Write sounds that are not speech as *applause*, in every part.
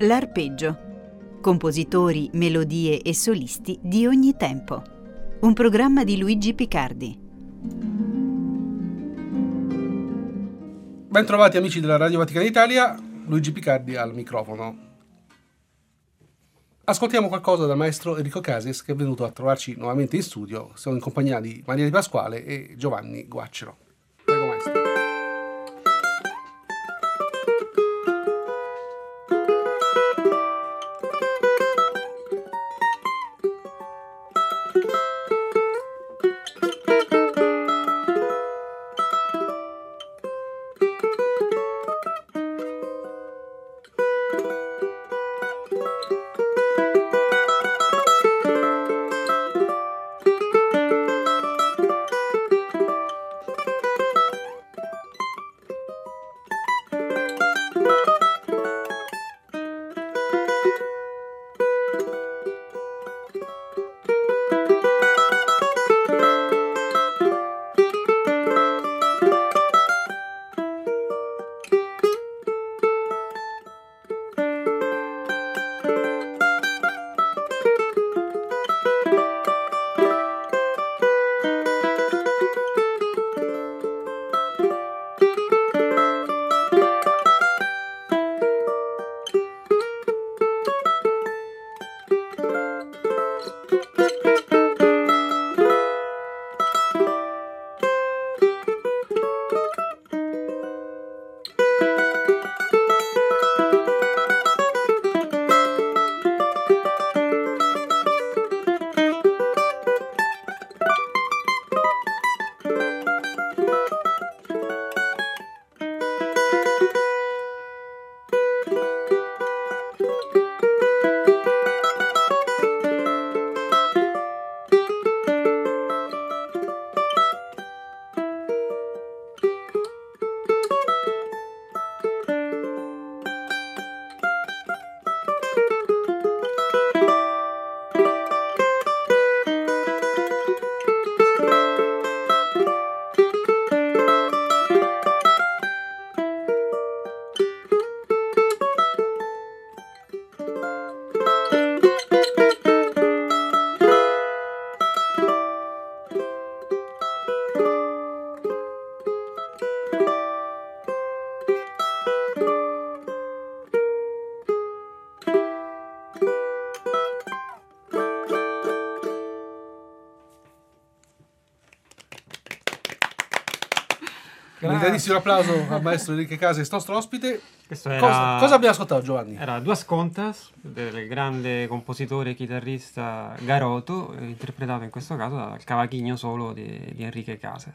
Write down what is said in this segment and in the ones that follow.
L'arpeggio. Compositori, melodie e solisti di ogni tempo. Un programma di Luigi Picardi. Bentrovati amici della Radio Vaticana Italia, Luigi Picardi al microfono. Ascoltiamo qualcosa dal maestro Enrico Casis che è venuto a trovarci nuovamente in studio. Siamo in compagnia di Maria Di Pasquale e Giovanni Guaccero. Un grandissimo applauso al maestro Enrique Casis, nostro ospite. Questo Cosa, era, cosa abbiamo ascoltato Giovanni? era Duas Contas del grande compositore e chitarrista Garoto, eh, interpretato in questo caso dal cavachigno solo di, di Enrique Casas.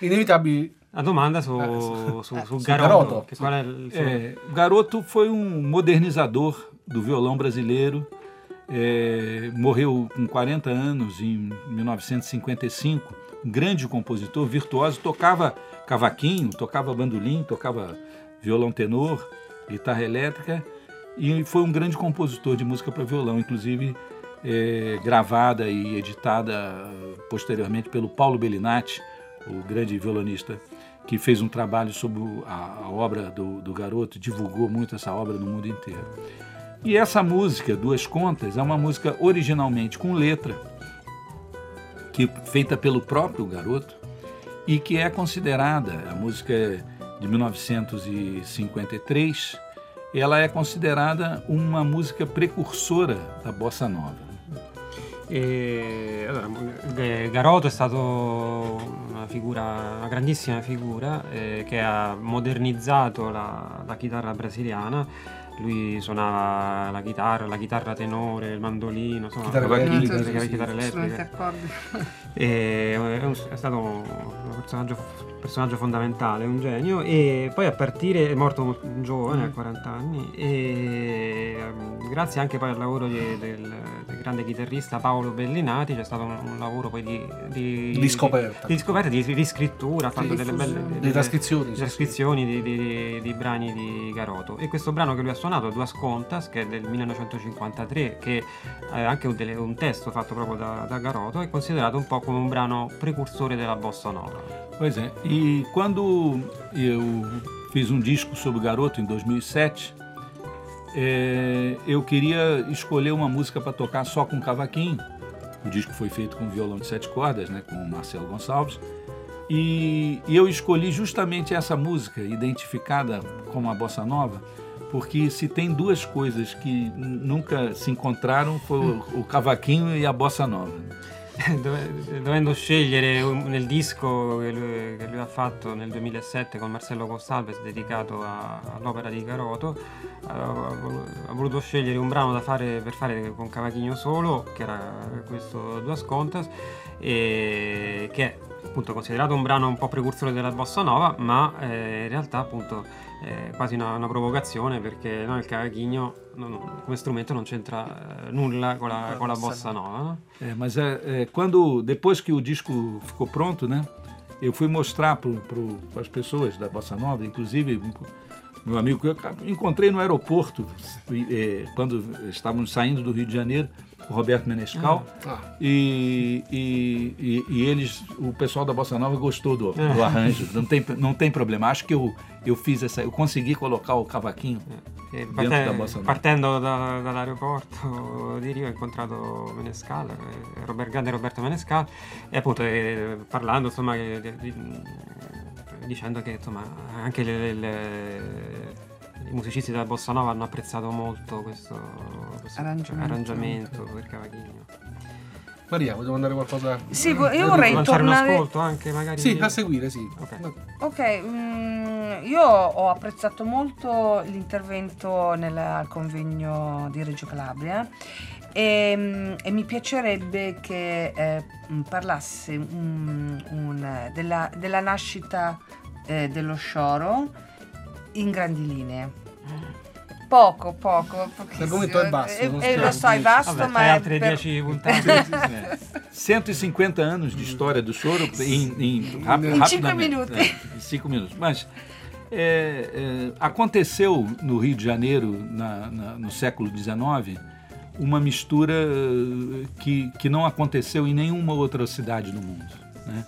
Inevitabili La domanda su, Eh, su, eh, su su Garoto, Garoto, qual è il suo- É, Garoto foi um modernizador do violão brasileiro. É, morreu com 40 anos em 1955. Um grande compositor, virtuoso, tocava cavaquinho, tocava bandolim, tocava violão tenor, guitarra elétrica e foi um grande compositor de música para violão, inclusive é, gravada e editada posteriormente pelo Paulo Bellinati, o grande violonista que fez um trabalho sobre a, a obra do, do garoto, divulgou muito essa obra no mundo inteiro. E essa música, Duas Contas, é uma música originalmente com letra, que feita pelo próprio garoto, e que é considerada, a música é de 1953, ela é considerada uma música precursora da bossa nova. E, allora, eh, Garoto è stato una figura, una grandissima figura eh, che ha modernizzato la, la chitarra brasiliana. Lui suonava la chitarra, la chitarra tenore, il mandolino, insomma, Chitarra la elettrica, chitarra, elettrica. E è, un- è stato un personaggio, personaggio fondamentale, un genio e poi a partire è morto giovane, a 40 anni e ehm, grazie anche poi al lavoro di- del, del grande chitarrista Paolo Bellinati c'è stato un, un lavoro poi di, di, Di scoperta. di, scoperta, di riscrittura, ha fatto delle belle delle- Di trascrizioni, di sì, trascrizioni di, di- di brani di Garoto e questo brano che lui ha suonato Duas Contas, che è del 1953, che è anche un, delle, un testo fatto proprio da, da Garoto, è considerato un po' come un brano precursore della bossa nova. Pois é, e quando eu fiz um disco sobre o Garoto em 2007, é, eu queria escolher uma música para tocar só com cavaquinho. O disco foi feito com violão de sete cordas, né, com o Marcelo Gonçalves. E, e eu escolhi justamente essa música, identificada como a bossa nova, porque se tem duas coisas que nunca se encontraram foi o, o cavaquinho e a bossa nova. *laughs* Dovendo scegliere nel disco che lui, che lui, ha fatto nel 2007 con Marcello Gonsalves dedicato a, all'opera di Caroto, ha, voluto scegliere un brano da fare, per fare con cavaquinho solo, che era questo Duas Contas, e che appunto considerato un brano un po' precursore della bossa nova, ma eh, in realtà appunto è quasi una, una provocazione perché no, il cavaquinho non, come strumento non c'entra eh, nulla con la, con la bossa nova. No? É, mas é, é, quando depois que o disco ficou pronto, né, eu fui mostrar para as pessoas da bossa nova, inclusive meu amigo que eu encontrei no aeroporto é, quando estávamos saindo do Rio de Janeiro o Roberto Menescal. Ah. E, e, e, e, eles, o pessoal da Bossa Nova gostou do, do, arranjo. Não tem, não tem problema. Acho que eu, eu fiz essa. Eu consegui colocar o cavaquinho eh, dentro parte, da Bossa Nova. Partendo da, dall'aeroporto di Rio ho incontrato Menescal, eh, Robert, grande Roberto Menescal, e appunto eh, parlando insomma di, di, dicendo che insomma anche le, le i musicisti della Bossa Nova hanno apprezzato molto questo, questo arrangiamento. arrangiamento per Cavaghino. Maria, vogliamo andare qualcosa? Sì, io vorrei tornare... un ascolto anche magari. Sì, a seguire, sì. Ok, okay mm, io ho apprezzato molto l'intervento nel, al convegno di Reggio Calabria e, mm, e mi piacerebbe che eh, parlasse un, un, della, della, nascita eh, dello Scioro in grandi linee. Poco, poco. L'argomento è basso. E, e lo so, è vasto, Vabbè, ma altre per... 10 puntate. 150 anos de história do choro em, em, rap, em cinco minutos. É, em cinco minutos. Mas é, é, aconteceu no Rio de Janeiro, na, na, no século XIX, uma mistura que, que não aconteceu em nenhuma outra cidade do mundo. Né?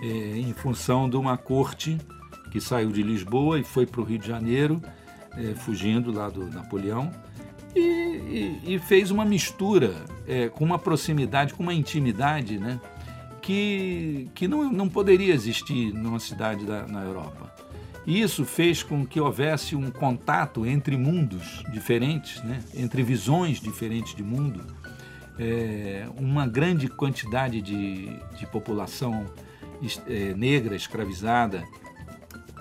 É, em função de uma corte que saiu de Lisboa e foi para o Rio de Janeiro, é, fugindo lá do Napoleão, e, e, e fez uma mistura é, com uma proximidade, com uma intimidade, né, que, que não, não poderia existir numa cidade da, na Europa. E isso fez com que houvesse um contato entre mundos diferentes, né, entre visões diferentes de mundo, é, uma grande quantidade de, de população é, negra escravizada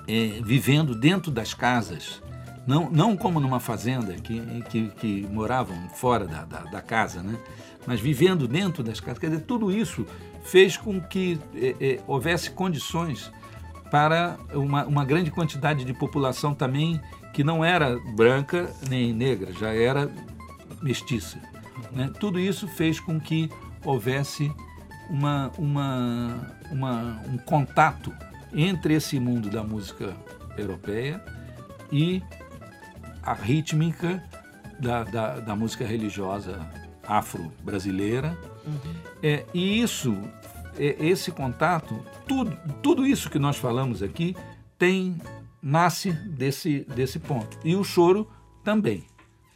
é, vivendo dentro das casas, não, não como numa fazenda que, que, que moravam fora da, da, da, casa, né? mas vivendo dentro das casas. Quer dizer, tudo isso fez com que é, é, houvesse condições para uma, uma grande quantidade de população também que não era branca nem negra, já era mestiça. Né? Tudo isso fez com que houvesse uma, uma, uma, um contato entre esse mundo da música europeia e a rítmica da, da, da música religiosa afro-brasileira. Uhum. É, e isso, é, esse contato, tudo, tudo isso que nós falamos aqui tem nasce desse, desse ponto. E o choro também.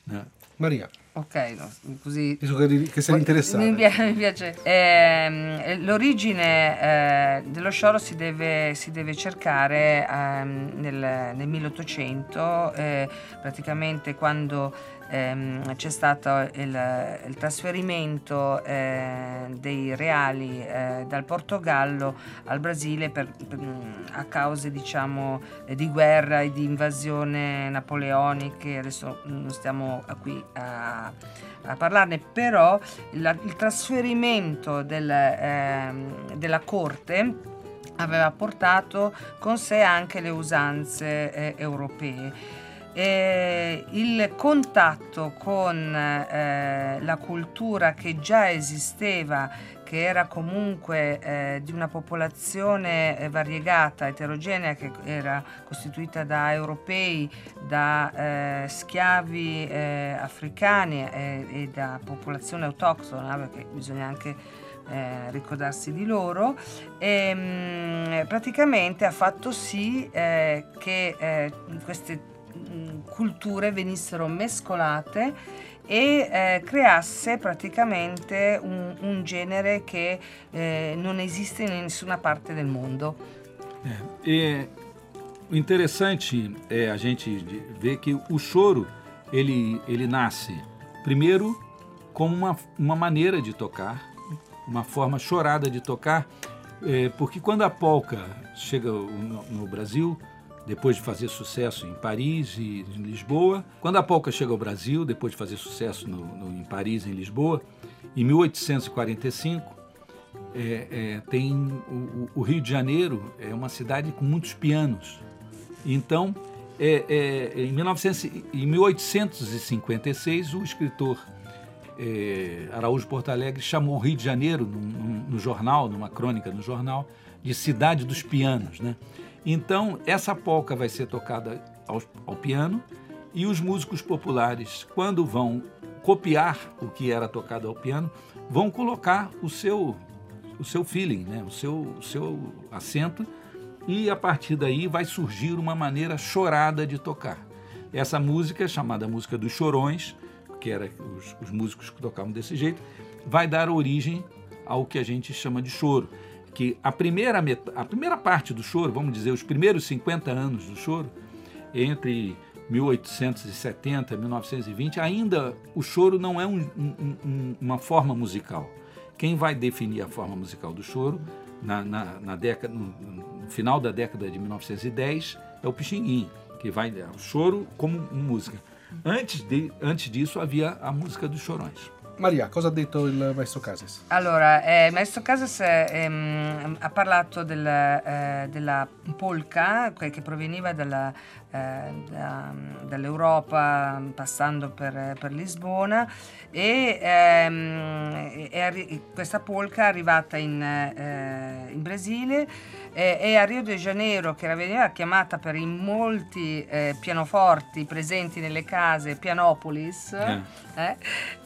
Né? Maria. Ok, no, così... Che sei interessato. Mi, mi piace. Eh, l'origine eh, dello scioro si deve, si deve cercare eh, nel, nel, 1800, eh, praticamente quando ehm, c'è stato il, il trasferimento eh, dei reali eh, dal Portogallo al Brasile per, per, a cause diciamo, di guerra e di invasione napoleoniche, adesso non stiamo qui a, a parlarne, però la, il trasferimento del, eh, della corte aveva portato con sé anche le usanze eh, europee E il contatto con eh, la cultura che già esisteva, che era comunque eh, di una popolazione eh, variegata, eterogenea, che era costituita da europei, da eh, schiavi eh, africani e, da popolazione autoctona, perché bisogna anche eh, ricordarsi di loro, e, mh, praticamente ha fatto sì eh, che eh, queste culture venissero mescolate e eh, creasse praticamente un, un genere che eh, non esiste in nessuna parte del mondo. É, e o interessante é a gente ver que o choro ele, ele nasce primeiro como uma, uma maneira de tocar, uma forma chorada de tocar, é, porque quando a polca chega no, no, Brasil, depois de fazer sucesso em Paris e em Lisboa, quando a polca chega ao Brasil, depois de fazer sucesso no, no, em Paris e em Lisboa, em 1845, é, é, tem o, o, Rio de Janeiro é uma cidade com muitos pianos. Então, é, é, em, 1900, em 1856, o escritor é, Araújo Porto Alegre chamou o Rio de Janeiro, no, jornal, numa crônica no jornal, de cidade dos pianos. Né? Então, essa polca vai ser tocada ao, ao piano e os músicos populares, quando vão copiar o que era tocado ao piano, vão colocar o seu, o seu feeling, né? o, seu, o seu acento, e a partir daí vai surgir uma maneira chorada de tocar. Essa música, chamada Música dos Chorões, que era os, os músicos que tocavam desse jeito, vai dar origem ao que a gente chama de choro. Que a primeira, a primeira parte do choro, vamos dizer, os primeiros 50 anos do choro, entre 1870 e 1920, ainda o choro não é um, um, um, uma forma musical. Quem vai definir a forma musical do choro na, na, na década, no, no, final da década de 1910 é o Pixinguinha, que vai é o choro como música. Antes, de, antes disso havia a música dos Chorões. Maria, cosa ha detto il maestro Casas? Allora, eh, maestro Casas eh, ehm, ha parlato del, eh, della polka che proveniva dalla, eh, da, dall'Europa passando per, per Lisbona e, ehm, e, questa polka è arrivata in, eh, in Brasile eh, e a Rio de Janeiro, che veniva chiamata per i molti eh, pianoforti presenti nelle case Pianopolis, eh,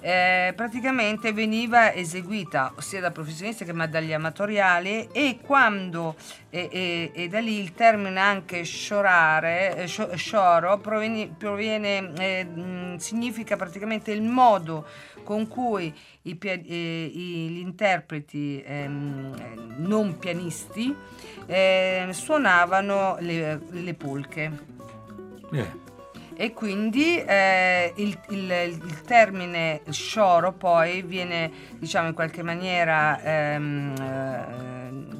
eh praticamente veniva eseguita sia da professionisti che dagli amatoriali e quando e, e, e da lì il termine anche sciorare, scioro proviene, proviene eh, significa praticamente il modo con cui i, eh, gli interpreti ehm, non pianisti eh, suonavano le, le polche. Yeah e quindi eh, il, il, il, termine scioro poi viene diciamo in qualche maniera ehm, eh,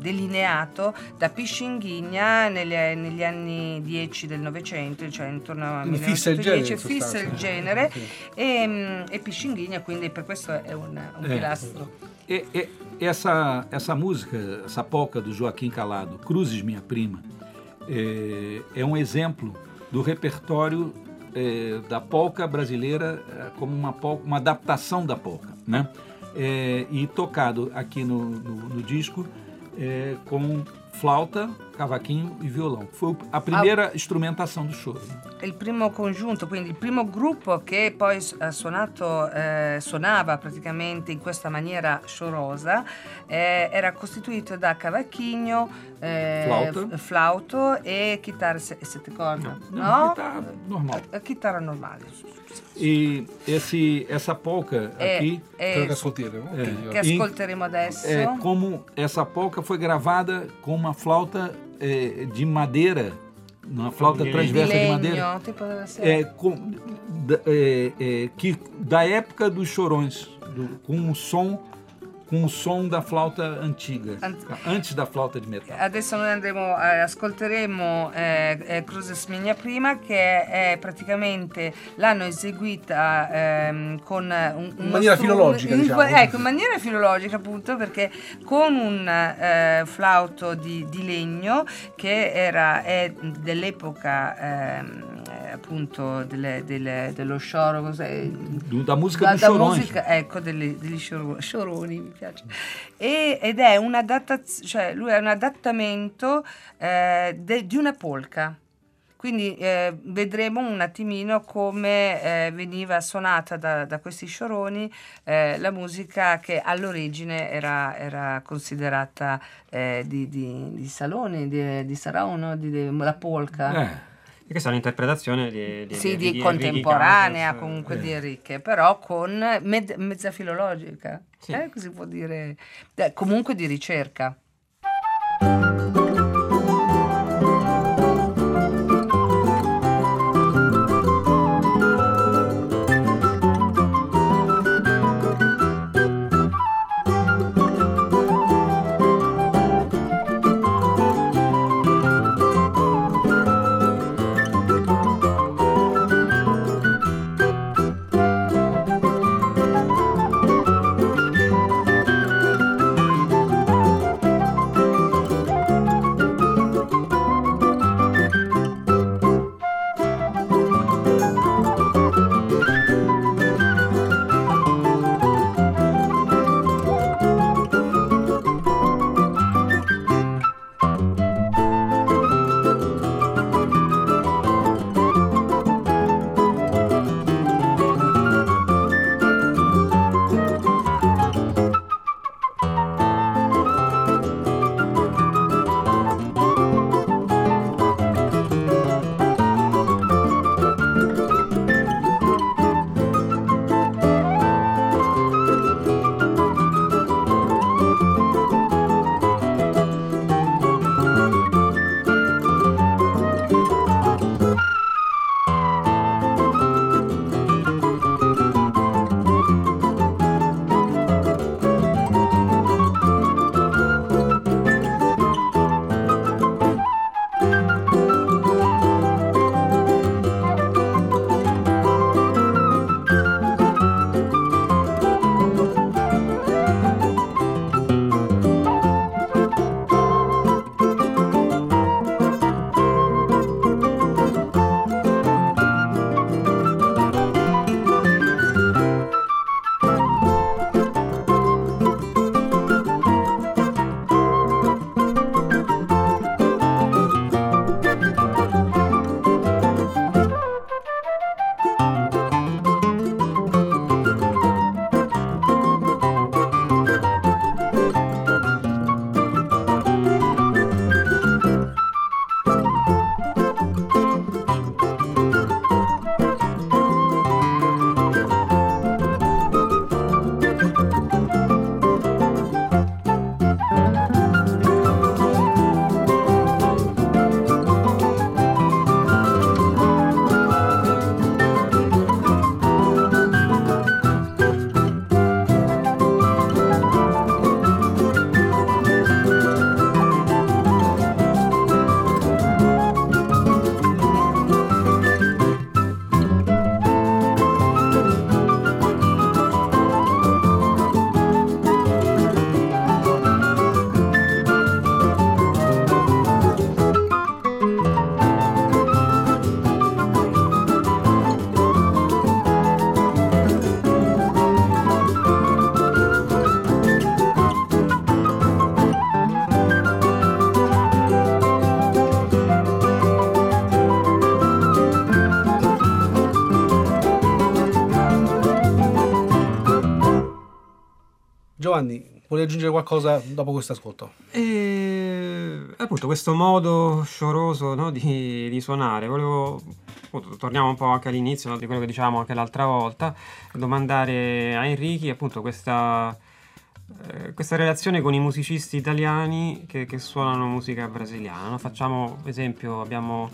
delineato da Piscinghigna negli, negli, anni 10 del Novecento, cioè intorno al 1910, fissa il genere e, mm, e Piscinghigna quindi per questo è un, un é. pilastro. E, e, essa, essa música, essa polca do Joaquim Calado, Cruzes Minha Prima, é, é um exemplo do repertório é, da polca brasileira é, como uma, polca, uma adaptação da polca, né? É, e tocado aqui no, no, no disco é, com flauta, cavaquinho e violão. Foi a primeira ah, strumentação do choro. Il primo congiunto, quindi il primo gruppo che poi suonato, eh, suonava praticamente in questa maniera sciorosa eh, era costituito da cavacchino, eh, flauto e chitarra sette corda. No, no? Chitarra normal. Chitarra normale. E esse, essa polca é, aqui. É, que ascolteremo, é, que ascolteremo adesso. É, como essa polca foi gravada com uma flauta é, de madeira, uma flauta de transversa de, de madeira. Tipo é, com, da, é, é, que, da época dos chorões, do, com um som com o som da flauta antiga, antes da flauta di metal. Adesso noi andremo, eh, ascolteremo eh, eh, Cruces Migna Prima che è praticamente l'hanno eseguita ehm, con un, in maniera filologica, diciamo. Ecco, in maniera filologica appunto perché con un eh, flauto di, di, legno che era dell'epoca ehm, appunto delle- delle- dello scioro, cos'è? Da música da, da musica, ecco, degli, degli scioro- scioroni, mi piace. E- ed è un adattaz- cioè lui è un adattamento eh, de- di una polka. Quindi eh, vedremo un attimino come eh, veniva suonata da, da questi scioroni eh, la musica che all'origine era, era considerata eh, di, di, di salone, di, di sarà no? di, di- la polka. E questa è un'interpretazione di, di, Sì, di, Enrique contemporanea, Casas, comunque eh. di Enrique, però con med- mezza filologica, Sì. eh, così può dire, eh, comunque di ricerca. Giovanni, vuoi aggiungere qualcosa dopo questo ascolto? E appunto questo modo scioroso no, di, di suonare, volevo, appunto, torniamo un po' anche all'inizio no, di quello che dicevamo anche l'altra volta, domandare a Enrichi appunto questa, eh, questa relazione con i musicisti italiani che, che suonano musica brasiliana. Facciamo esempio, abbiamo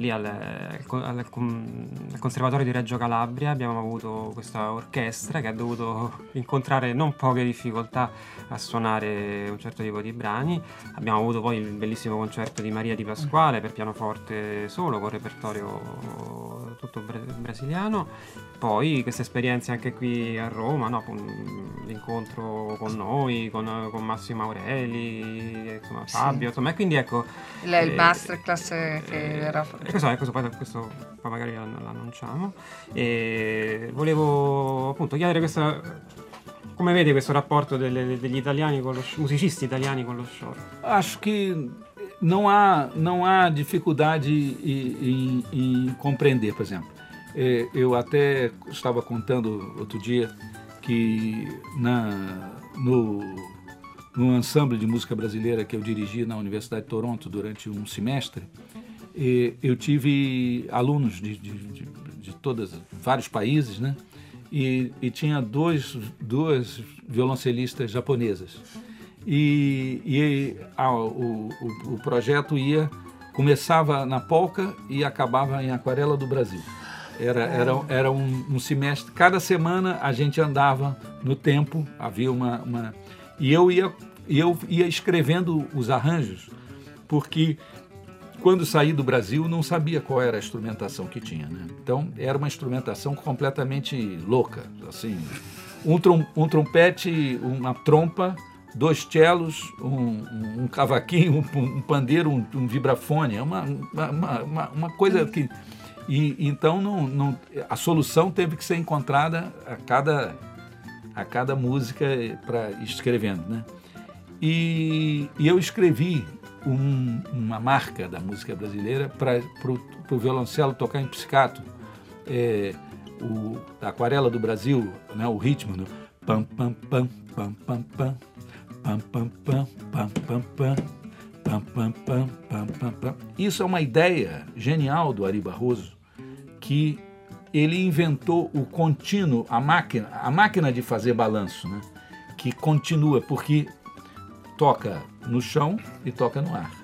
lì al, al al con- al Conservatorio di Reggio Calabria abbiamo avuto questa orchestra che ha dovuto incontrare non poche difficoltà a suonare un certo tipo di brani. Abbiamo avuto poi il bellissimo concerto di Maria Di Pasquale per pianoforte solo con repertorio tutto brasiliano. Poi queste esperienze anche qui a Roma, no? l'incontro con noi, con, con Massimo Aureli, insomma, Fabio, sì. insomma, e quindi ecco... Il, eh, il masterclass che eh, era... Questo, questo, poi, questo poi magari l'annunciamo. E volevo appunto chiedere questa come vede questo rapporto delle, degli italiani con lo, musicisti italiani con lo show? Acho que não há, não há dificuldade em, em, em compreender, por exemplo. É, eu até estava contando outro dia que na, no, no ensemble de música brasileira que eu dirigi na Universidade de Toronto durante um semestre, eu tive alunos de, de, de, de todos vários países, né? e, e tinha dois, duas violoncelistas japonesas. E, e o, o, o, projeto ia começava na polca e acabava em Aquarela do Brasil. Era, era, era um, um semestre. Cada semana a gente andava no tempo, havia uma. uma e eu ia, eu ia escrevendo os arranjos, porque quando saí do Brasil, não sabia qual era a instrumentação que tinha. Né? Então, era uma instrumentação completamente louca. Assim, um, trom um trompete, uma trompa, dois cellos, um, um cavaquinho, um, um pandeiro, um, um, vibrafone. É uma, uma, uma, uma coisa que... E, então, não, não, a solução teve que ser encontrada a cada, a cada música para escrevendo. Né? E, e eu escrevi um, uma marca da música brasileira para o violoncelo tocar em psicato. É, o, a aquarela do Brasil, né, o ritmo do pam pam pam pam pam pam pam pam pam pam pam pam pam pam pam pam pam pam Isso é uma ideia genial do Ari Barroso que ele inventou o contínuo, a máquina, a máquina de fazer balanço, né? Que continua porque toca no chão e toca no ar.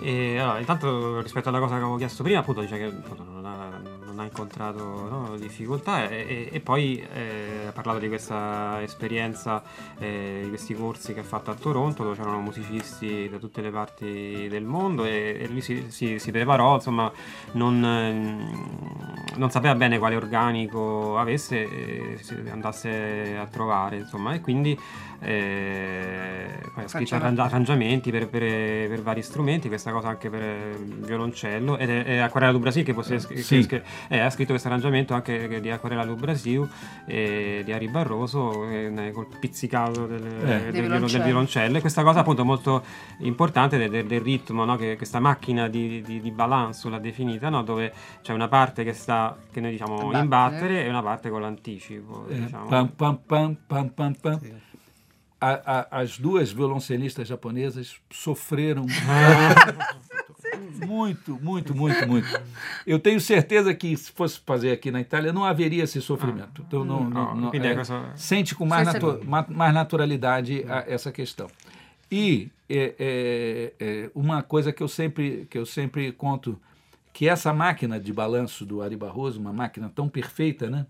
E, allora, intanto rispetto alla cosa che avevo chiesto prima, appunto dice che appunto, non, ha, non, ha, incontrato no, difficoltà e, e, e poi eh, ha parlato di questa esperienza, eh, di questi corsi che ha fatto a Toronto dove c'erano musicisti da tutte le parti del mondo e, e lui si, si, si, preparò, insomma non, non, sapeva bene quale organico avesse e andasse a trovare, insomma, e quindi eh, poi ha scritto arrangi- arrangiamenti per, per, per, vari strumenti, questa cosa anche per il violoncello ed è, è Aquarela do Brasil che, possiede, sì. che, eh, ha scritto questo arrangiamento anche di Aquarela do Brasil eh, di Ari Barroso eh, col pizzicato del, eh. del, violoncello. del, violoncello e questa cosa appunto molto importante del, del ritmo, no? che, questa macchina di, di, di balance l'ha definita, no? dove c'è una parte che sta che noi diciamo in battere e una parte con l'anticipo. Eh, diciamo. Pam, pam, pam, pam, pam, pam. Sì. A, a, as duas violoncelistas japonesas sofreram *laughs* muito, muito, muito, muito. Eu tenho certeza que se fosse fazer aqui na Itália não haveria esse sofrimento. Então não, não, não é, sente com mais, natu mais naturalidade a, essa questão. E é, é, é, uma coisa que eu sempre que eu sempre conto que essa máquina de balanço do Ari Barroso, uma máquina tão perfeita, né?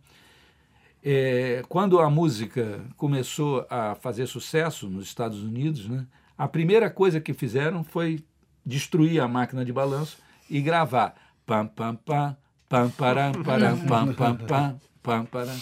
É, quando a música começou a fazer sucesso nos Estados Unidos, né, a primeira coisa que fizeram foi destruir a máquina de balanço e gravar. Pam pam pam pam param param pam pam pam pam param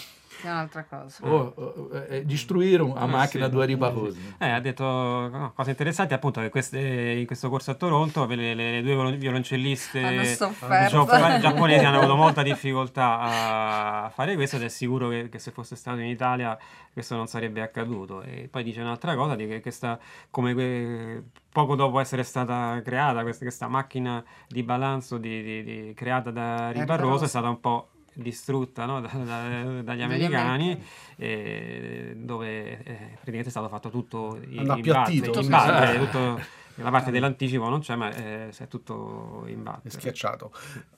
È un'altra cosa. Oh, oh, eh, destruirono la eh, macchina sì. di Ari Barroso. Eh, ha detto no, cose interessanti, appunto, che queste, in questo corso a Toronto le, le, le due violoncelliste *laughs* giapponesi hanno avuto molta difficoltà a fare questo ed è sicuro che, che, se fosse stato in Italia questo non sarebbe accaduto. E poi dice un'altra cosa, di che questa, come que, poco dopo essere stata creata questa, questa macchina di balanzo di, di, di, creata da Ari Barroso è stata un po' distrutta no? *laughs* da, da, dagli americani eh, dove eh, praticamente è stato fatto tutto in, in base, in base tutto, la parte dell'anticipo non c'è ma eh, è tutto in base è schiacciato.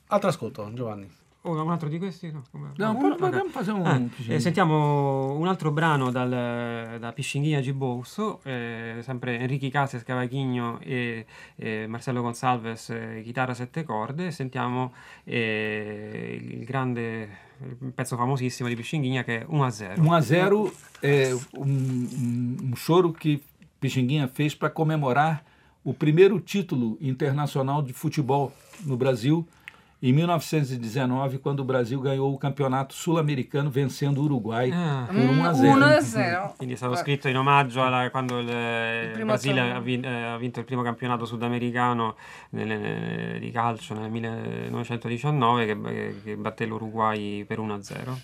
Altro ascolto Giovanni Oh, un altro di questi? No, no un, okay. facciamo ah, eh, sentiamo un altro brano dal, da Piscinghia Gibousso, eh, sempre Enrique Cases Cavaghigno e, e Marcello Gonsalves, eh, chitarra sette corde. Sentiamo eh, il grande il pezzo famosissimo di Piscinghia che è 1-0. 1-0 è un, un choro che Piscinghia fez para comemorar o primeiro título internacional de futebol no Brasil em 1919, quando o Brasil ganhou o campeonato sul-americano vencendo o Uruguai Ah. por 1 a 0. 1 a 0. Quindi è stato scritto in omaggio alla, quando il, il primo Brasile torneo. ha, vin- eh, ha vinto il primo campionato sudamericano di calcio nel 1919 che, che- che batté l'Uruguay per 1-0.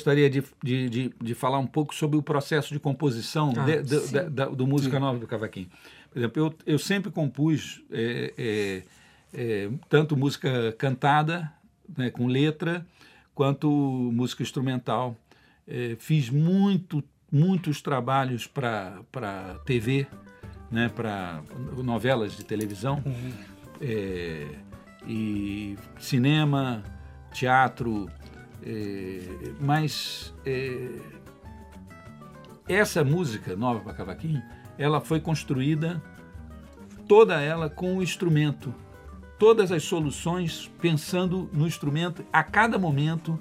Gostaria de, de, de, de falar um pouco sobre o processo de composição Ah, de- do- sim. da, da- do Música Nova do Cavaquinho. Por exemplo, eu, eu sempre compus é, é, é, tanto música cantada, né, com letra, quanto música instrumental. É, fiz muito, muitos trabalhos para TV, né, para novelas de televisão, é, e cinema, teatro, mas é, essa música nova para cavaquinho, ela foi construída toda ela com o instrumento, todas as soluções pensando no instrumento a cada momento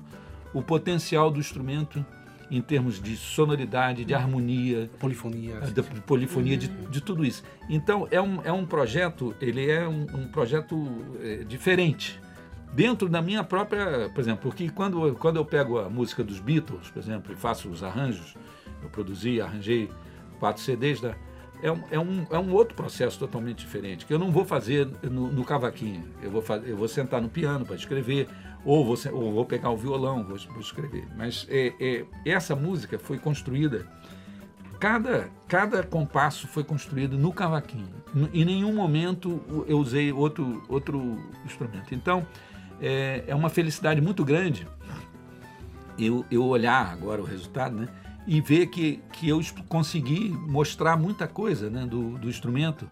o potencial do instrumento em termos de sonoridade, de harmonia, Polifonia. da polifonia, de, de tudo isso. Então, é um, é um projeto, ele é um, um projeto é, diferente. Dentro da minha própria, por exemplo, porque quando, quando eu pego a música dos Beatles, por exemplo, e faço os arranjos, eu produzi, arranjei quatro CDs, da, é, um, é, um, é um outro processo totalmente diferente, que eu não vou fazer no, no cavaquinho. Eu vou, fazer, eu vou sentar no piano para escrever, ou vou, ou vou pegar o violão, vou, vou escrever. Mas é, é, essa música foi construída cada, cada compasso foi construído no cavaquinho. Em nenhum momento eu usei outro, outro instrumento. Então, é, é uma felicidade muito grande eu, eu olhar agora o resultado né, e ver que, que eu consegui mostrar muita coisa né, do, do instrumento.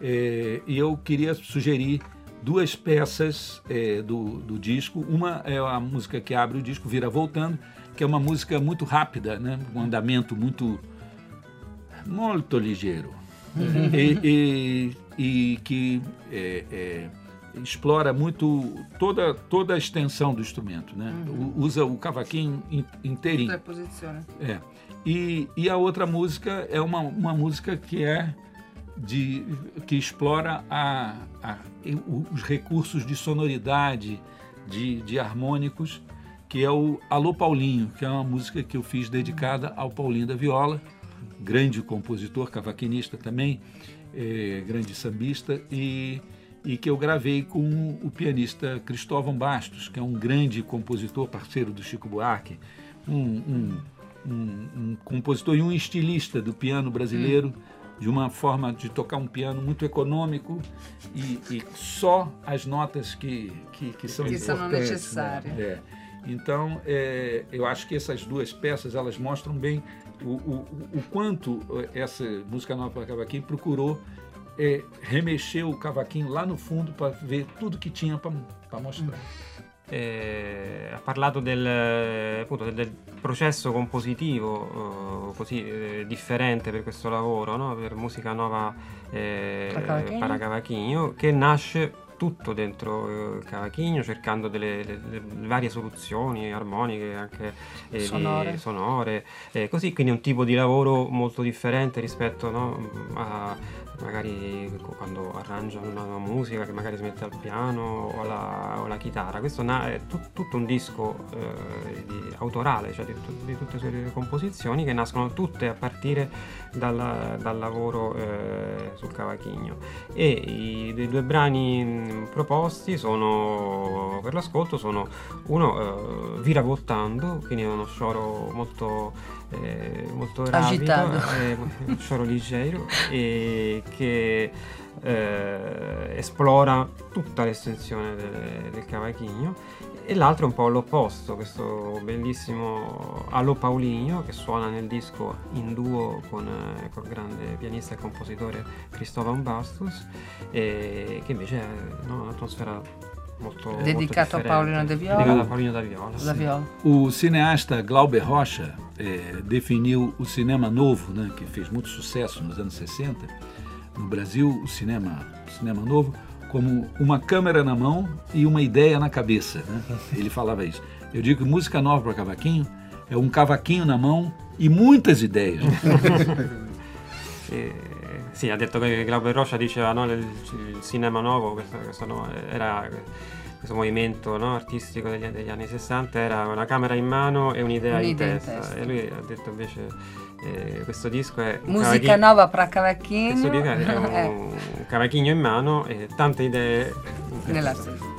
É, e eu queria sugerir duas peças é, do, do disco. Uma é a música que abre o disco, Vira Voltando, que é uma música muito rápida, né, um andamento muito molto ligeiro e, e- e que é, é, explora muito toda, toda a extensão do instrumento, né? U- Usa o cavaquinho in- inteirinho. Preposizione. É. E, e a outra música é uma, uma música que é de que explora a, a- os recursos de sonoridade, de, de harmônicos que é o Alô Paulinho, que é uma música que eu fiz dedicada ao Paulinho da Viola, grande compositor, cavaquinista também, é, grande sambista, e, e que eu gravei com o pianista Cristóvão Bastos, que é um grande compositor, parceiro do Chico Buarque, um, um, um, um compositor e um estilista do piano brasileiro. Hum de uma forma de tocar um piano muito econômico e, e só as notas que, que, que são que importantes. São necessárias. Né? É. Então, é, eu acho que essas duas peças elas mostram bem o, o, o quanto essa música nova para cavaquinho procurou é, remexer o cavaquinho lá no fundo para ver tudo que tinha para mostrar. Eh, ha parlato del, appunto, del, processo compositivo eh, così eh, differente per questo lavoro, no? per musica nuova eh, para Cavachigno, che nasce tutto dentro il eh, cavachigno cercando delle, delle, varie soluzioni armoniche anche eh, sonore, sonore eh, così quindi è un tipo di lavoro molto differente rispetto no, a magari quando arrangiano una musica che magari si mette al piano o alla, o alla chitarra. Questo è tut, tutto un disco eh, di, autorale, cioè di, di, tutte le sue composizioni che nascono tutte a partire dal, dal lavoro eh, sul cavachigno. E i, i due brani proposti sono per l'ascolto sono uno eh, Viravoltando, quindi è uno scioro molto eh, molto rapido, eh, scioro leggero e che eh, esplora tutta l'estensione del, del cavachigno e l'altro è un po' l'opposto, questo bellissimo Allo Paulinho che suona nel disco in duo con, eh, col grande pianista e compositore Cristóvão Bastos e che invece è no, un'atmosfera Molto, dedicato molto a Paulino da Viola. Dedicato a Paulino da Viola. Da Viola. O cineasta Glauber Rocha é, definiu o cinema novo, né, que fez muito sucesso nos anos 60, no Brasil, o cinema, o cinema novo, como uma câmera na mão e uma ideia na cabeça. Né? *laughs* Ele falava isso. Eu digo que música nova para cavaquinho é um cavaquinho na mão e muitas ideias. *laughs* eh, sì, ha detto che Glauber Rocha diceva no, il, il cinema nuovo, questo, questo no, era questo movimento no, artistico degli, degli, anni 60 era una camera in mano e un'idea, un'idea in, testa. in, testa. E lui ha detto invece eh, questo disco è... Musica nuova per cavacchino. Questo disco è *laughs* un, eh. un cavachino in mano e tante idee nella stessa.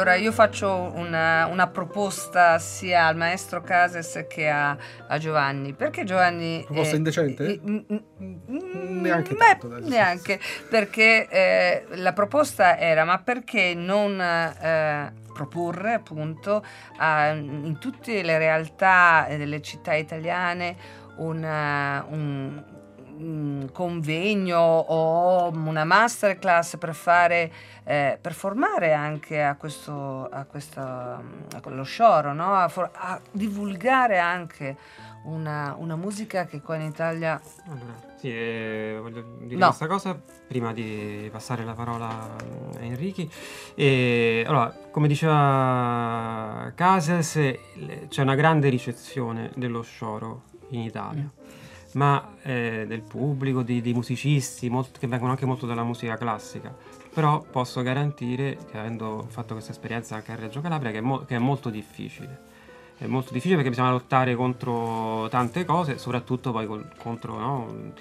Allora io faccio una, una, proposta sia al maestro Cases che a, a Giovanni. Perché Giovanni... Proposta eh, indecente? eh, mm, Neanche beh, tanto, dai. neanche, perché eh, la proposta era ma perché non eh, proporre appunto a- in tutte le realtà eh, delle città italiane una- un, un convegno o una masterclass per fare eh, per formare anche a questo a questo a quello scioro no? a, for- a divulgare anche una, una musica che qua in Italia Allora, sì, eh, voglio dire No. questa cosa prima di passare la parola a Enrichi. E, allora, come diceva Cases, c'è una grande ricezione dello scioro in Italia, ma eh, del pubblico, di, di musicisti molt- che vengono anche molto dalla musica classica. Però posso garantire, che avendo fatto questa esperienza anche a Reggio Calabria, che è, mo- che è molto difficile. È molto difficile perché bisogna lottare contro tante cose, soprattutto poi col- contro no,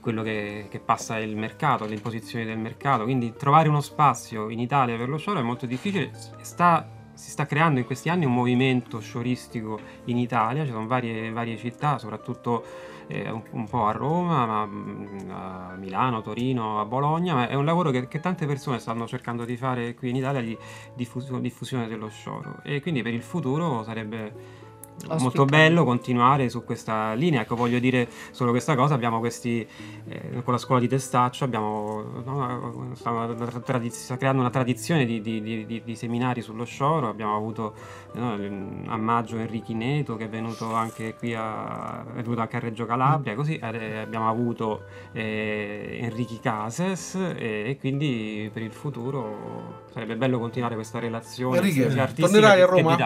quello che, che passa il mercato, le imposizioni del mercato. Quindi trovare uno spazio in Italia per lo scioro è molto difficile. Sta- si sta creando in questi anni un movimento scioristico in Italia, ci sono varie, varie città, soprattutto eh, un, un po' a Roma, ma, mm, a Milano, Torino, a Bologna, ma è un lavoro che, che tante persone stanno cercando di fare qui in Italia di diffuso- diffusione dello scioro. E quindi per il futuro sarebbe molto Ospitare. bello continuare su questa linea. Ecco, voglio dire solo questa cosa, abbiamo questi, eh, con la scuola di Testaccio abbiamo, no, stiamo una tradiz- sta creando una tradizione di, di- di- di- di seminari sullo scioro, abbiamo avuto no, a maggio Enrichi Neto che è venuto anche qui a, è venuto anche a Reggio Calabria, così eh, abbiamo avuto eh, Enrichi Cases e, e quindi per il futuro sarebbe bello continuare questa relazione Enrique, tornerai a Roma?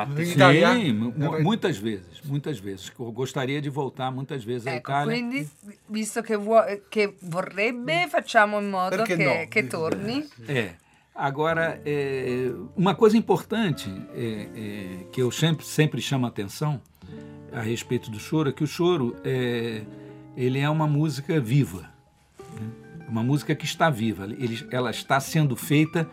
Eh, muitas vezes, muitas vezes. Eu gostaria de voltar muitas vezes à Ecco, Itália. quindi visto che, vuo- che vorrebbe, facciamo in modo Perché che, no? che torni. É. Agora, é, uma coisa importante é, é, que eu sempre, sempre chamo a atenção a respeito do choro é que o choro é, ele é uma música viva. né? Uma música que está viva. Ele- ela está sendo feita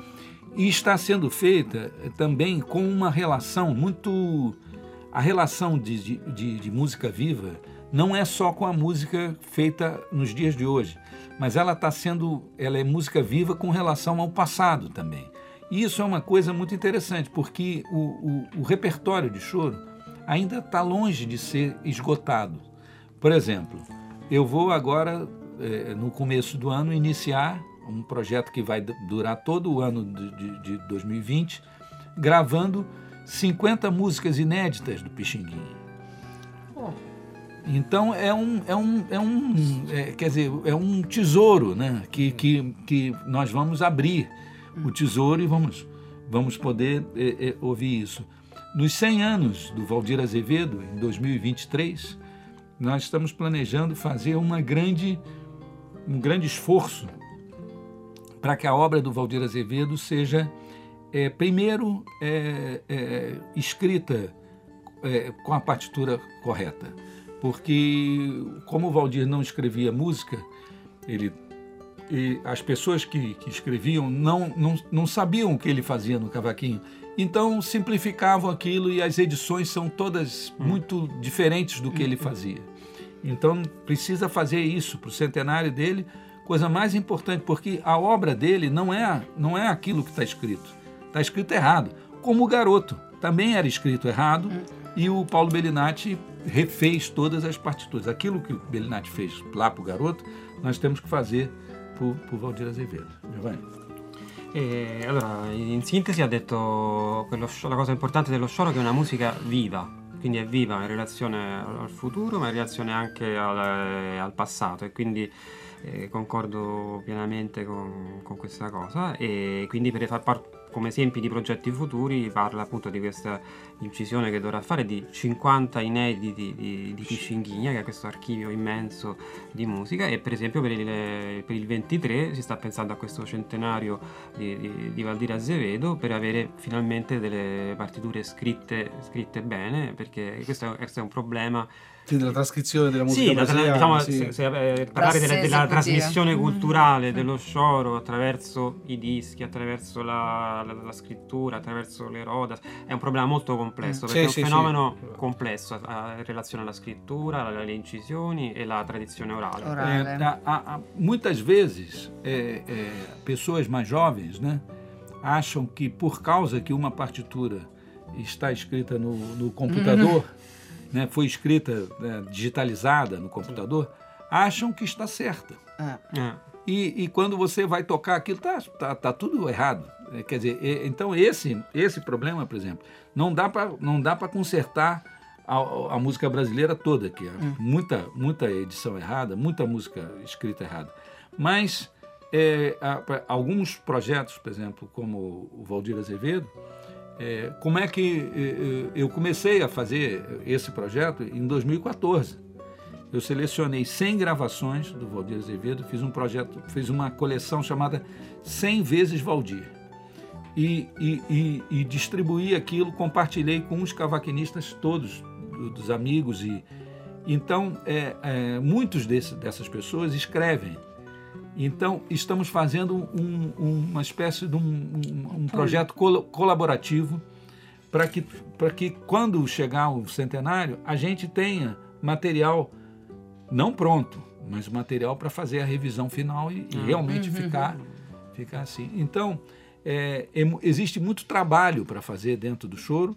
e está sendo feita também com uma relação muito. A relação de, de, de- de música viva não é só com a música feita nos dias de hoje, mas ela está sendo. Ela é música viva com relação ao passado também. E isso é uma coisa muito interessante, porque o, o, o repertório de choro ainda está longe de ser esgotado. Por exemplo, eu vou agora, eh, no começo do ano, iniciar um projeto que vai du- durar todo o ano de, de, de 2020, gravando 50 músicas inéditas do Pixinguinha. Então é um, é um, é um é, quer dizer, é um tesouro né? que, que, que nós vamos abrir o tesouro e vamos, vamos poder é, é, ouvir isso. Nos 100 anos do Valdir Azevedo, em 2023, nós estamos planejando fazer uma grande, um grande esforço para que a obra do Valdir Azevedo seja, é, primeiro, é, é, escrita é, com a partitura correta. Porque, como o Valdir não escrevia música, ele, e as pessoas que, que escreviam não, não, não sabiam o que ele fazia no cavaquinho. Então, simplificavam aquilo e as edições são todas muito diferentes do que ele fazia. Então, precisa fazer isso para o centenário dele, coisa mais importante, porque a obra dele não é, não é aquilo que está escrito. Está escrito errado. Como o Garoto, também era escrito errado, e o Paulo Bellinati refez todas as partituras. Aquilo que o Bellinati fez lá para o Garoto, nós temos que fazer para o Valdir Azevedo. Giovanni. E allora, in sintesi ha detto quello la cosa importante dello scioro che è una musica viva, quindi è viva in relazione al futuro, ma in relazione anche al, al passato e quindi eh, concordo pienamente con, con questa cosa e quindi per far par- come esempi di progetti futuri parla appunto di questa incisione che dovrà fare di 50 inediti di, di Piscinghigna che è questo archivio immenso di musica e per esempio per il, per il 23 si sta pensando a questo centenario di, di, di Valdir Azevedo per avere finalmente delle partiture scritte, scritte bene perché questo è, questo è un problema della trascrizione della musica Sì, brasiliana. diciamo, sì. se- se- eh, parlare della, della trasmissione Mm. culturale dello Shoro attraverso i dischi, attraverso la, la- la scrittura, attraverso le rodas, è un problema molto complesso Mm. perché Sì, è un sì. fenomeno complesso a- in relazione alla scrittura, alle incisioni e la tradizione orale. Orale. É, a- a- a- muitas vezes, é, é, pessoas mais jovens né, acham que por causa que uma partitura está escrita no, no computador, né, foi escrita né, digitalizada no computador, acham que está certa. Ah. Eh, E, e quando você vai tocar aquilo, tá, tá, tá tudo errado. É, quer dizer, é, então esse, esse problema, por exemplo, não dá para consertar a, a música brasileira toda, que é muita muita edição errada, muita música escrita errada. Mas é, pra- alguns projetos, por exemplo, como o Valdir Azevedo, é, como é que é, é, eu comecei a fazer esse projeto em 2014? Eu selecionei 100 gravações do Valdir Azevedo, fiz um projeto, fiz uma coleção chamada 100 vezes Valdir. E, e, e, e distribuí aquilo, compartilhei com os cavaquinistas todos, do- dos amigos. e Então, é, é, muitos desse, dessas pessoas escrevem. Então, estamos fazendo um- uma espécie de um, um- um projeto colo- colaborativo para que, que, quando chegar o centenário, a gente tenha material não pronto, mas material para fazer a revisão final e, e realmente ficar, ficar assim. Então, é, é existe muito trabalho para fazer dentro do choro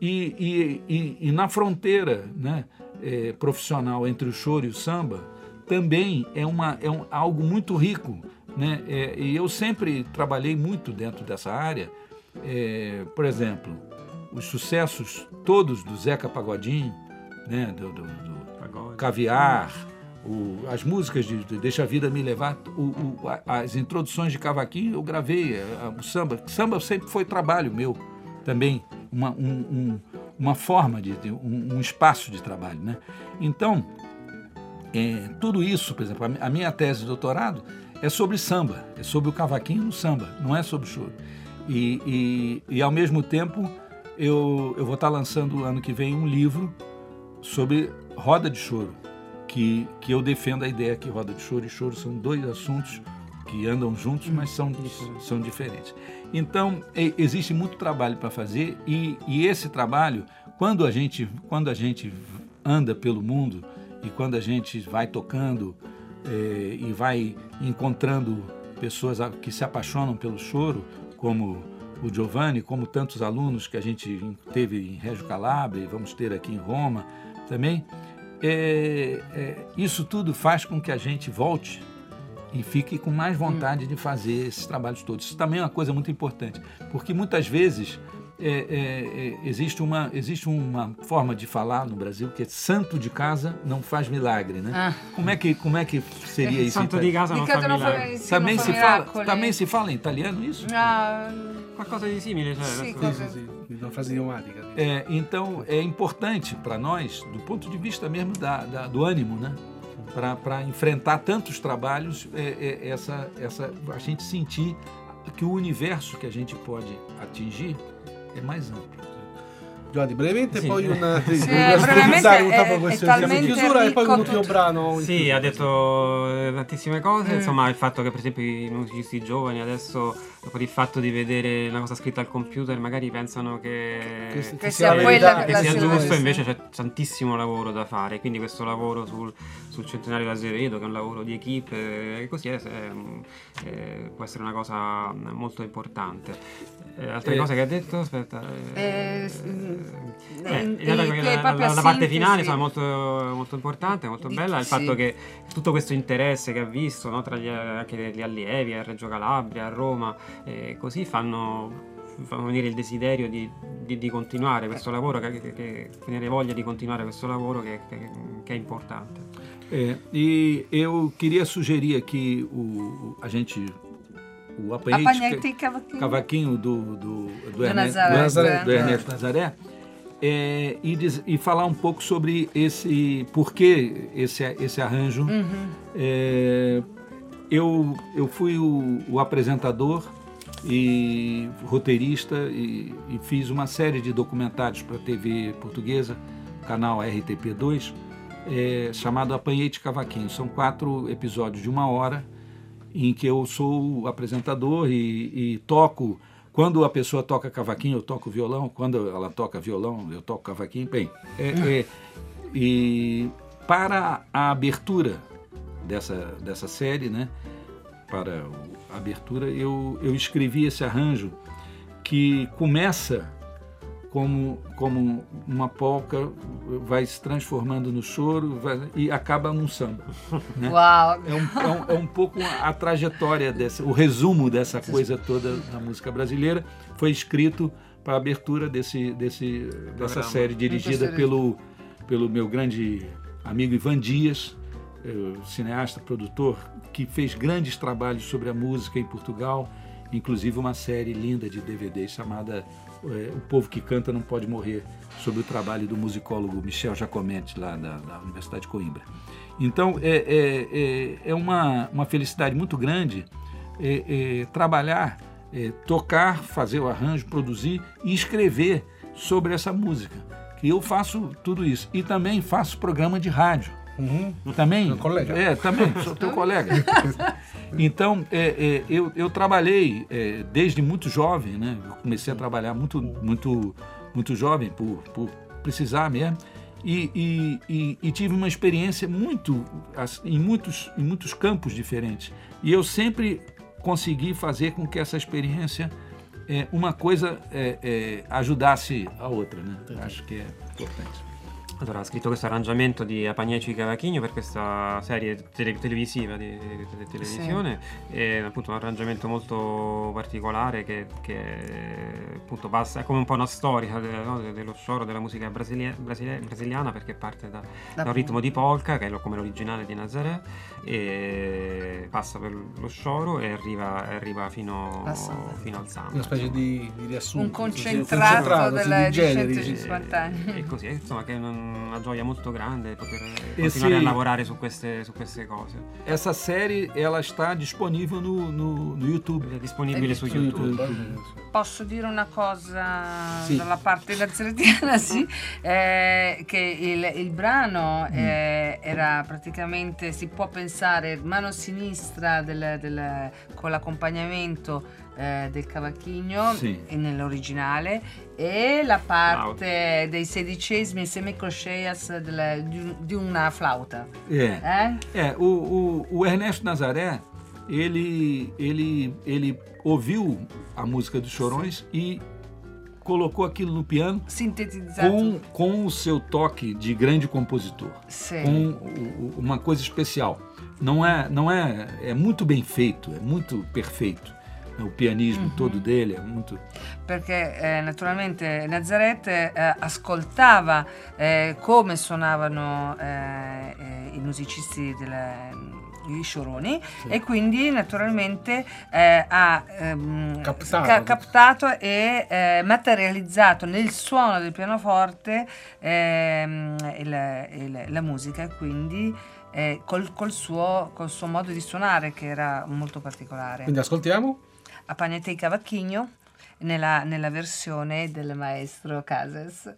e, e- e- e na fronteira né, é, profissional entre o choro e o samba também é, uma, é um, algo muito rico. Né? É, e eu sempre trabalhei muito dentro dessa área. É, por exemplo, os sucessos todos do Zeca Pagodinho, né, do- do- do, caviar, o- as músicas de, de Deixa a Vida Me Levar, o- o- a- as introduções de cavaquinho eu gravei, é, a- o samba. Samba sempre foi trabalho meu também, uma, um- um- uma forma, de, de- um, um espaço de trabalho. Né? Então, é, tudo isso, por exemplo, a mi- a minha tese de doutorado é sobre samba, é sobre o cavaquinho no samba, não é sobre choro. E, e, e, ao mesmo tempo, eu, eu vou estar lançando ano que vem um livro sobre roda de choro, que, que eu defendo a ideia que roda de choro e choro são dois assuntos que andam juntos, mas são, são diferentes. Então, existe muito trabalho para fazer e, e esse trabalho, quando a, gente, quando a gente anda pelo mundo e quando a gente vai tocando eh, e vai encontrando pessoas que se apaixonam pelo choro, como o Giovanni, como tantos alunos que a gente teve em Reggio Calabria e vamos ter aqui em Roma também, é, é, isso tudo faz com que a gente volte e fique com mais vontade de fazer esses trabalhos todos. Isso também é uma coisa muito importante, porque muitas vezes é, é, é, existe, uma, existe uma forma de falar no Brasil que é santo de casa não faz milagre, né? Ah. Como, é que, como é que seria isso? Santo di italiano? casa non Di casa fa non fa- milagri. sì, Também se, fa fala, miracoli. também se fala em italiano isso? Ah, Qualcosa di simile, cioè, Sì, adesso- cosa- Sì, sì, sì, una frase idiomatica. sì. É, então é importante para nós, do ponto de vista mesmo da, da- do ânimo, né? Para enfrentar tantos trabalhos, é, é, essa, essa, a gente sentir que o universo que a gente pode atingir é mais amplo. Giovanni, brevemente Sì. poi un, *laughs* sì, brevemente è- è chiusura e poi un ultimo tutto. brano. Sì, ha detto tantissime cose, Mm. insomma il fatto che per esempio i musicisti giovani adesso per il fatto di vedere una cosa scritta al computer magari pensano che, Che si- Che sia sia la quella che la sia giusto, invece c'è tantissimo lavoro da fare, quindi questo lavoro sul, sul centenario d'Azevedo, che è un lavoro di equipe, e così è, è- è- può essere una cosa molto importante. Eh, altre Eh, cose che ha detto? Aspetta. Eh, eh, eh, eh, che la, a la parte finale insomma, molto, molto importante, molto Di- bella, il sì. fatto che tutto questo interesse che ha visto no, tra gli, anche gli allievi a Reggio Calabria, a Roma, eh, così fanno, fanno venire il desiderio di, di- di continuare questo lavoro, che, che, che- venire voglia di continuare questo lavoro che, che- che è importante. É, e eu queria sugerir aqui o, o- a gente o apanhete, Apanhete cavaquinho. cavaquinho do, do, do, Ernesto, Nazaré, do, Nazaré, do Ernesto Nazaré é, e, diz- e falar um pouco sobre esse por que esse, esse arranjo. Uhum. É, eu, eu fui o, o apresentador e roteirista e, e fiz uma série de documentários para a TV portuguesa, canal RTP2, é, chamado Apanhei de Cavaquinho. São quatro episódios de uma hora em que eu sou apresentador e, e toco. Quando a pessoa toca cavaquinho, eu toco violão. Quando ela toca violão, eu toco cavaquinho. Bem, é, é, e para a abertura dessa, dessa série, né? Para abertura, eu, eu escrevi esse arranjo que começa como, como uma polca vai se transformando no choro vai, e acaba num samba. *laughs* Né? Uau! É um, é, um, é um pouco a trajetória, dessa, o resumo dessa coisa toda da música brasileira foi escrito para a abertura desse, desse, dessa série dirigida pelo, pelo meu grande amigo Ivan Dias, cineasta, produtor, que fez grandes trabalhos sobre a música em Portugal, inclusive uma série linda de DVDs chamada é, O Povo que Canta Não Pode Morrer, sobre o trabalho do musicólogo Michel Jacometti, lá da, da Universidade de Coimbra. Então, é, é, é, é uma, uma felicidade muito grande é, é, trabalhar, tocar, fazer o arranjo, produzir e escrever sobre essa música. Que eu faço tudo isso. E também faço programa de rádio. Uhum. Também. Meu colega. É, também, sou teu colega. *laughs* Então, é, é, eu, eu trabalhei é, desde muito jovem, né? Eu comecei a trabalhar muito, muito, muito jovem, por, por precisar mesmo. E, e, e, e, tive uma experiência muito em muitos, em muitos campos diferentes. E eu sempre consegui fazer com que essa experiência, é, uma coisa é, é, ajudasse a outra. Né? Acho que é importante. Allora, ha scritto questo arrangiamento di Apagneci Cavachigno per questa serie tele- televisiva di, di, di televisione. Sì. È appunto un arrangiamento molto particolare che, che appunto passa, è come un po' una storia no, dello scioro della musica brasilia- brasilia- brasiliana perché parte da, da, un ritmo di polka, che è come l'originale di Nazaré, e passa per lo scioro e arriva, arriva fino, fino, al samba. Una specie di, di riassunto. Un concentrato, concentrato delle, di generi. 150 anni. E così, insomma, che non una gioia molto grande poter continuare a lavorare su queste, su queste cose. Essa série ela está disponível no, no, no YouTube. È disponibile su YouTube. YouTube. Posso dire una cosa sì. dalla parte nazaretiana? *laughs* sì, eh, che il, il brano mm. eh, era praticamente, si può pensare, mano sinistra del, del, con l'accompagnamento eh, del cavacchigno sì. nell'originale e la parte wow. dei sedicesimi e semicolcheias di, di, una flauta. É, é? é o, o, o, Ernesto Nazaré, ele, ele, ele ouviu a música dos Chorões Sim. e colocou aquilo no piano com, com o seu toque de grande compositor, Sim. com uma coisa especial. Não é, não é, é muito bem feito, é muito perfeito. o pianismo mm-hmm. todo dele è molto... Perché eh, naturalmente Nazareth eh, ascoltava eh, come suonavano eh, eh, i musicisti delle, i scioroni sì. e quindi naturalmente eh, ha ehm, captato. Ca- captato. e materializzato nel suono del pianoforte ehm, il, il, la musica e quindi col, col, suo, col suo modo di suonare che era molto particolare. Quindi ascoltiamo? a Pagnete di Cavacchigno nella, nella versione del maestro Cases.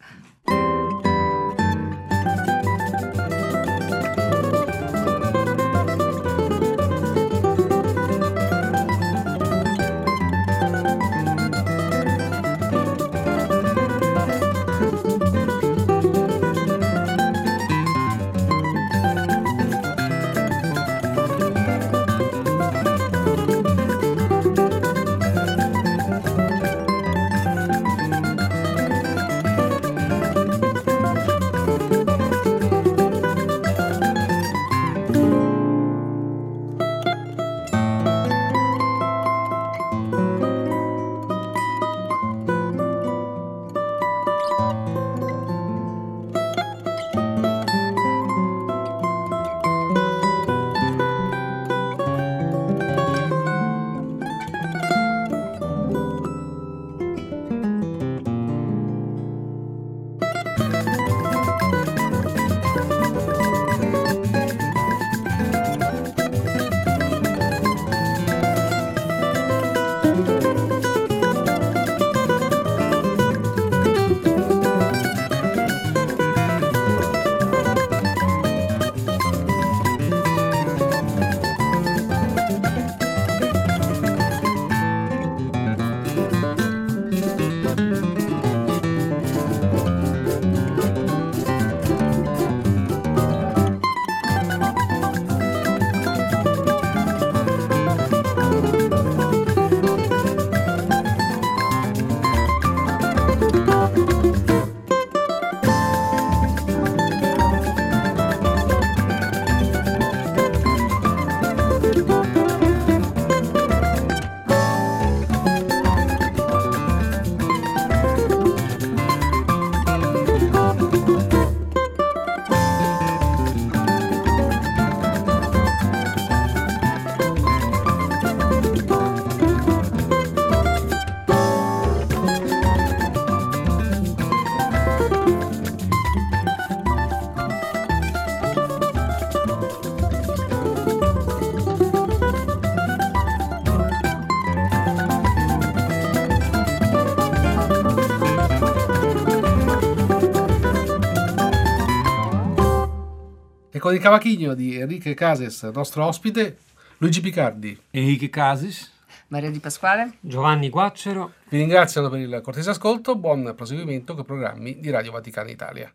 Con il cavachigno di Enrique Cases, nostro ospite, Luigi Picardi. Henrique Cases. Maria Di Pasquale? Giovanni Guaccero. Vi ringraziano per il cortese ascolto, buon proseguimento con i programmi di Radio Vaticana Italia.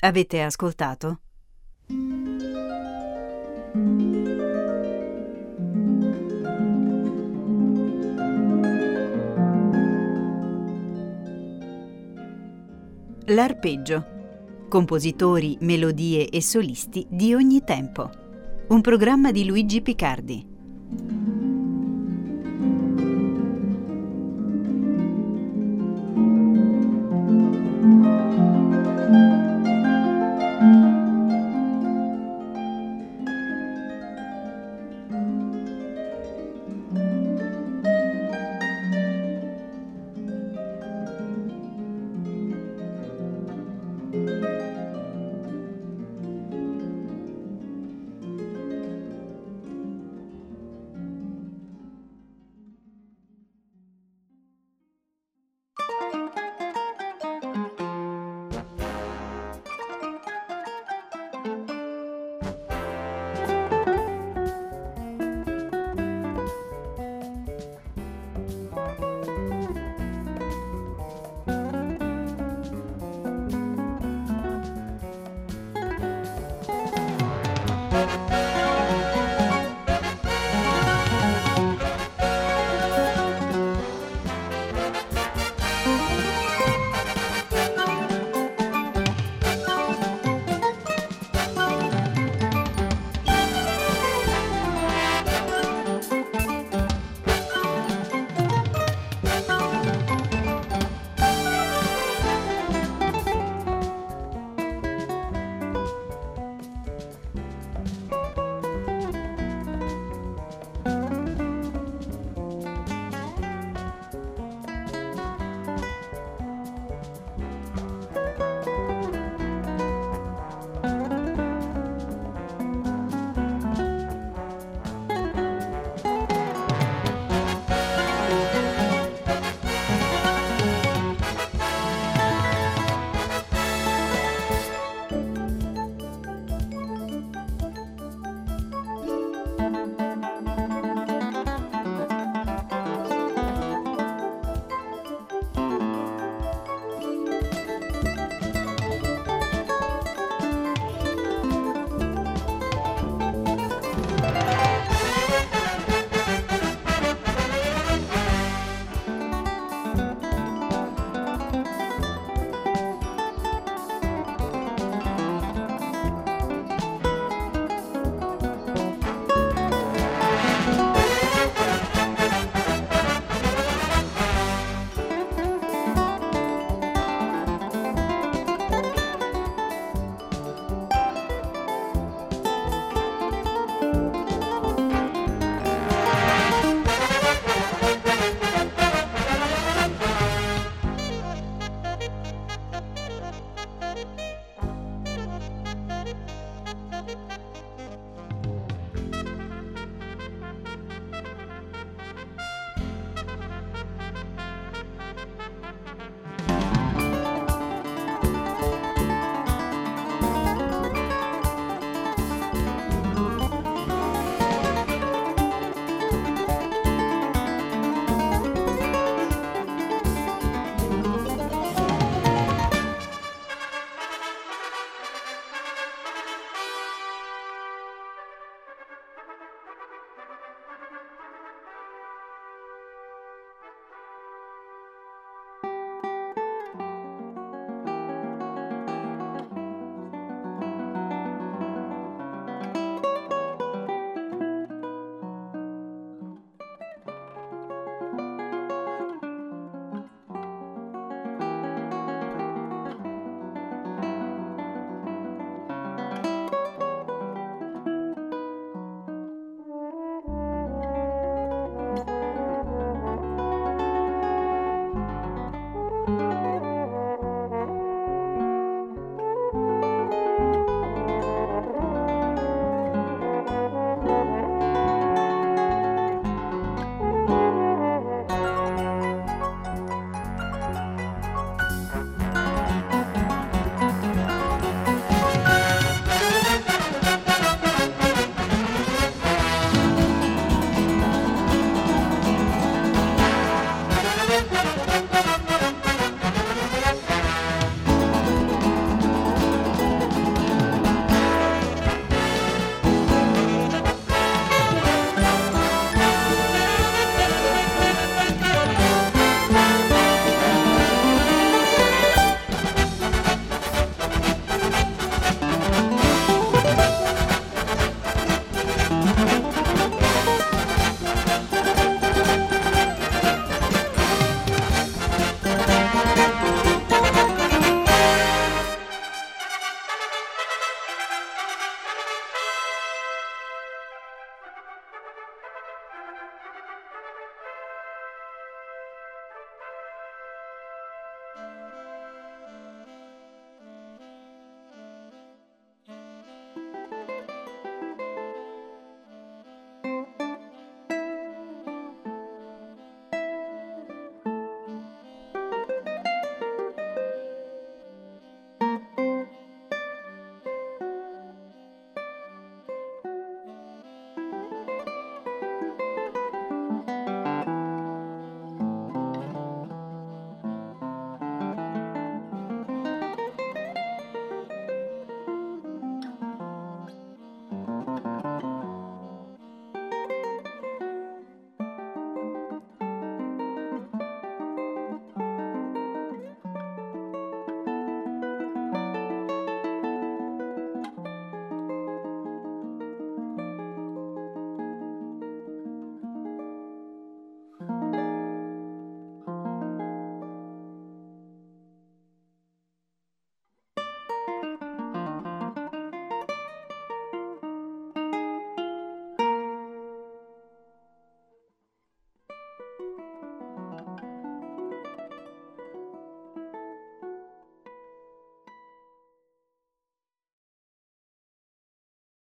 Avete ascoltato? L'arpeggio compositori, melodie e solisti di ogni tempo. Un programma di Luigi Picardi.